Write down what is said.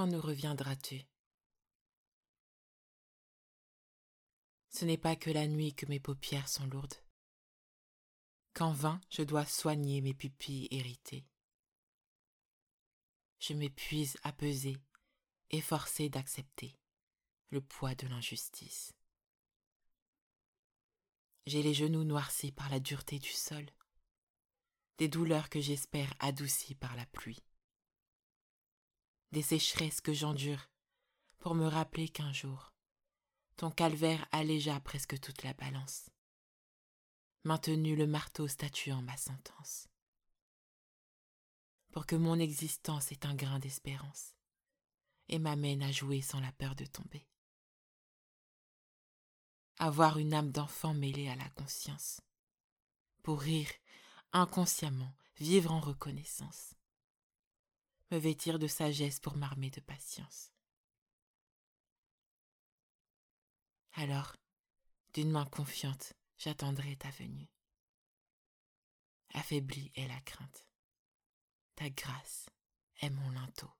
Quand nous reviendras-tu? Ce n'est pas que la nuit que mes paupières sont lourdes, qu'en vain je dois soigner mes pupilles irritées. Je m'épuise à peser, d'accepter le poids de l'injustice. J'ai les genoux noircis par la dureté du sol, des douleurs que j'espère adoucies par la pluie, des sécheresses que j'endure pour me rappeler qu'un jour, ton calvaire allégea presque toute la balance, maintenu le marteau statuant ma sentence, pour que mon existence ait un grain d'espérance et m'amène à jouer sans la peur de tomber. Avoir une âme d'enfant mêlée à la conscience, pour rire inconsciemment, vivre en reconnaissance, me vêtir de sagesse pour m'armer de patience. Alors, d'une main confiante, j'attendrai ta venue. Affaiblie est la crainte, ta grâce est mon linteau.